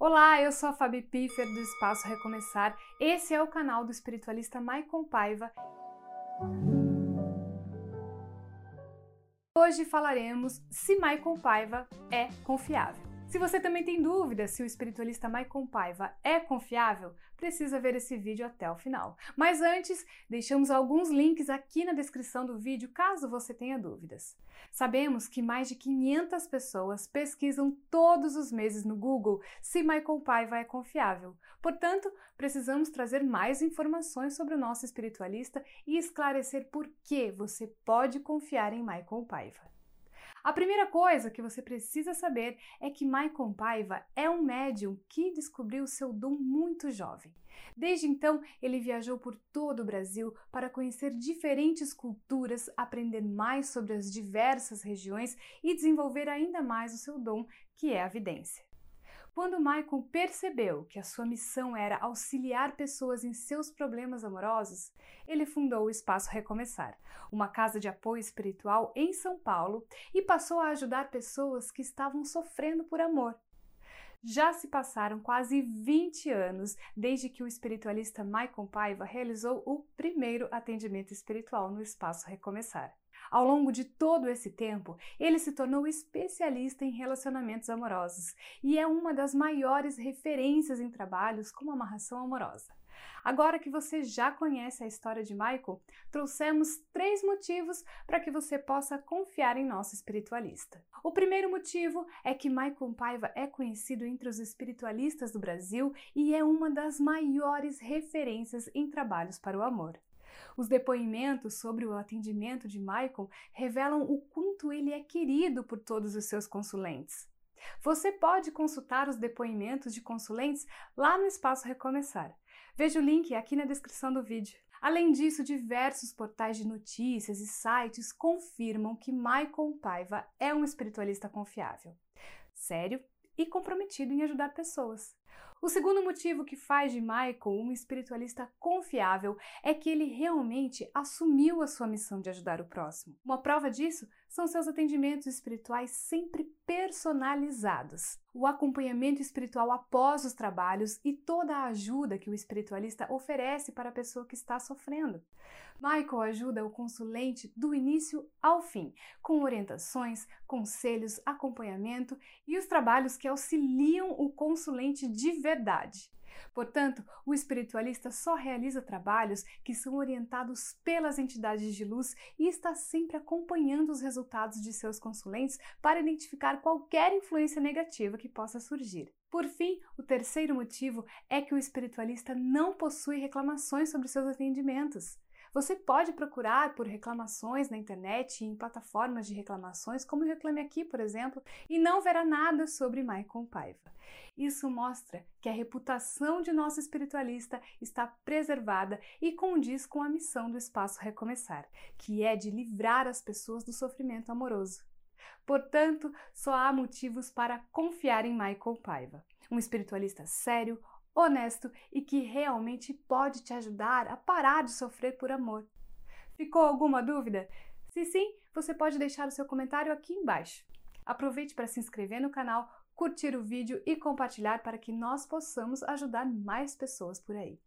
Olá, eu sou a Fabi Piffer do Espaço Recomeçar. Esse é o canal do espiritualista Maicon Paiva. Hoje falaremos se Maicon Paiva é confiável. Se você também tem dúvida se o espiritualista Maicon Paiva é confiável, precisa ver esse vídeo até o final. Mas antes, deixamos alguns links aqui na descrição do vídeo caso você tenha dúvidas. Sabemos que mais de 500 pessoas pesquisam todos os meses no Google se Maicon Paiva é confiável. Portanto, precisamos trazer mais informações sobre o nosso espiritualista e esclarecer por que você pode confiar em Maicon Paiva. A primeira coisa que você precisa saber é que Maicon Paiva é um médium que descobriu seu dom muito jovem. Desde então, ele viajou por todo o Brasil para conhecer diferentes culturas, aprender mais sobre as diversas regiões e desenvolver ainda mais o seu dom, que é a vidência. Quando Michael percebeu que a sua missão era auxiliar pessoas em seus problemas amorosos, ele fundou o Espaço Recomeçar, uma casa de apoio espiritual em São Paulo, e passou a ajudar pessoas que estavam sofrendo por amor. Já se passaram quase 20 anos desde que o espiritualista Michael Paiva realizou o primeiro atendimento espiritual no Espaço Recomeçar. Ao longo de todo esse tempo, ele se tornou especialista em relacionamentos amorosos e é uma das maiores referências em trabalhos como amarração amorosa. Agora que você já conhece a história de Michael, trouxemos três motivos para que você possa confiar em nosso espiritualista. O primeiro motivo é que Michael Paiva é conhecido entre os espiritualistas do Brasil e é uma das maiores referências em trabalhos para o amor. Os depoimentos sobre o atendimento de Michael revelam o quanto ele é querido por todos os seus consulentes. Você pode consultar os depoimentos de consulentes lá no Espaço Recomeçar. Veja o link aqui na descrição do vídeo. Além disso, diversos portais de notícias e sites confirmam que Michael Paiva é um espiritualista confiável, sério e comprometido em ajudar pessoas. O segundo motivo que faz de Michael um espiritualista confiável é que ele realmente assumiu a sua missão de ajudar o próximo. Uma prova disso são seus atendimentos espirituais sempre personalizados, o acompanhamento espiritual após os trabalhos e toda a ajuda que o espiritualista oferece para a pessoa que está sofrendo. Michael ajuda o consulente do início ao fim, com orientações, conselhos, acompanhamento e os trabalhos que auxiliam o consulente de verdade. Portanto, o espiritualista só realiza trabalhos que são orientados pelas entidades de luz e está sempre acompanhando os resultados de seus consulentes para identificar qualquer influência negativa que possa surgir. Por fim, o terceiro motivo é que o espiritualista não possui reclamações sobre seus atendimentos. Você pode procurar por reclamações na internet e em plataformas de reclamações, como o Reclame Aqui, por exemplo, e não verá nada sobre Maicon Paiva. Isso mostra que a reputação de nosso espiritualista está preservada e condiz com a missão do Espaço Recomeçar, que é de livrar as pessoas do sofrimento amoroso. Portanto, só há motivos para confiar em Michael Paiva, um espiritualista sério, honesto e que realmente pode te ajudar a parar de sofrer por amor. Ficou alguma dúvida? Se sim, você pode deixar o seu comentário aqui embaixo. Aproveite para se inscrever no canal, curtir o vídeo e compartilhar para que nós possamos ajudar mais pessoas por aí.